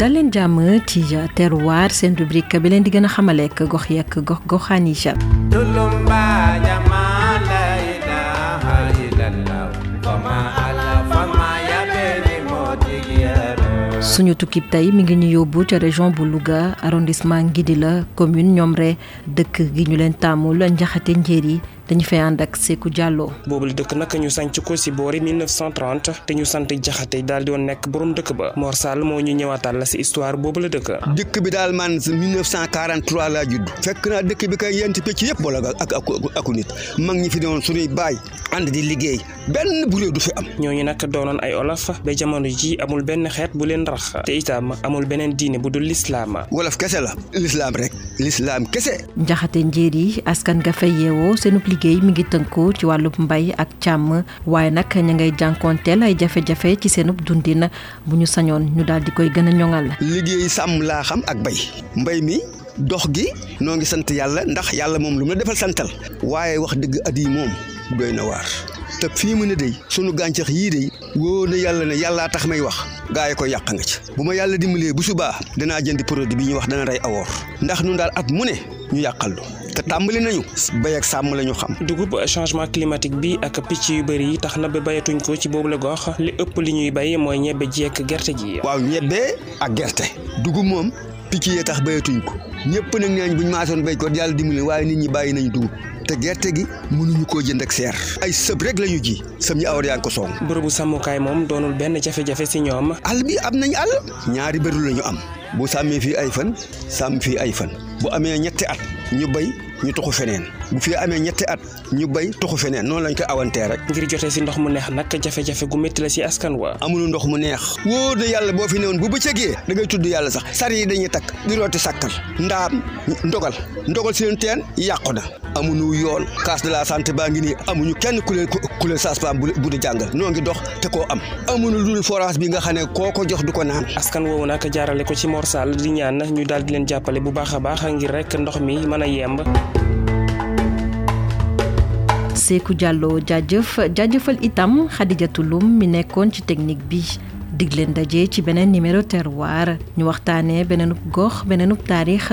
dal leen jàmm ci terroir seen rubrique bi leen di gën a xamaleek gox yeek gox goxaan yi suñu tukkib tey mi ngi ñu yóbbu ca région bu Louga arrondissement la commune Ñomre dëkk gi ñu leen tàmmu la njaxate njéer yi dañu fay ànd ak Sékou Diallo. boobule dëkk nag ñu sanc ko si boori 1930 te ñu sant jaxate daal di woon nekk borom dëkk ba Mor Sall moo ñu ñëwaatal la si histoire boobule dëkk. dëkk bi daal man 1943 laa judd fekk naa dëkk bi kay yent picc yëpp boole ak ak aku nit mag ñi fi doon suñuy baay ànd di liggéey benn bu réew du fi am ñooñu nag doonoon ay olof ba jamono ji amul benn xeet bu leen rax te itam amul beneen diine bu dul lislaam wolof kese la lislaam rek lislaam kese njaxate njéer yi askan nga fay yeewoo seenub liggéey mi ngi tënkoo ci wàllub mbay ak càmm waaye nag ña ngay jànkoonteel ay jafe-jafe ci seenub dundin bu ñu sañoon ñu daal di koy gën a ñoŋal liggéey sàmm laa xam ak bay mbay mi dox gi noo ngi sant yàlla ndax yàlla moom lu mu la defal santal waaye wax dëgg at yi moom doy na waar te fii mu ne day sunu gàncax yii day wóor na yàlla ne yàllaa tax may wax gaa yi ko yàq nga ci bu ma yàlla dimbalee bu subaa danaa jënd produit bi ñuy wax dana rey awoor ndax nun daal at mu ne ñu yàqal lu te tàmbali nañu béy ak sàmm la ñu xam dugub changement climatique bi ak picc yu bëri yi tax na ba bayatuñ ko ci boobu la gox li ëpp li ñuy bay mooy ñebbe ji ak gerte ji waaw ñebbe ak gerte dugub moom picc yee tax béyatuñ ko ñëpp nag ñaañ buñ maasoon béy ko yàlla dimbali waaye nit ñi bàyyi nañ dugub te gerte gi mënuñu koo jënd ak seer ay sëb rek la ñu ji sëb ñu awar yaa ngi ko song bërëbu sàmmukaay moom doonul benn jafe-jafe si ñoom àll bi am nañ àll ñaari bëru la ñu am bu sàmmee fii ay fan sàmm fii ay fan bu amee ñetti at ñu béy ñu tuxu feneen bu fii amee ñetti at ñu bay tuxu feneen noonu lañ koy awantee rek ngir jotee si ndox mu neex nag jafe-jafe gu métti la si askan wa amul ndox mu neex wóor na yàlla boo fi newoon bu bëccëgee da ngay tudd yàlla sax sar yi dañuy takk di rooti sàkkal ndaam ndogal ndogal seen teen yàqu na amuñu yoon case de la santé baa ngi nii amuñu kenn ku leen ku leen sage-femme bu di jàngal noo ngi dox te koo am amuñu lu dul forage bi nga xam ne koo ko jox du ko naan. askan woowu nag jaarale ko ci Mor Sall di ñaan ñu daal di leen jàppale bu baax a baax ngir rek ndox mi mën a yemb. Seeku Diallo jaajëf jaajëfal itam Xadijatu Lum mi nekkoon ci technique bi dig leen daje ci beneen numéro terroir ñu waxtaanee beneenub gox beneenub taarix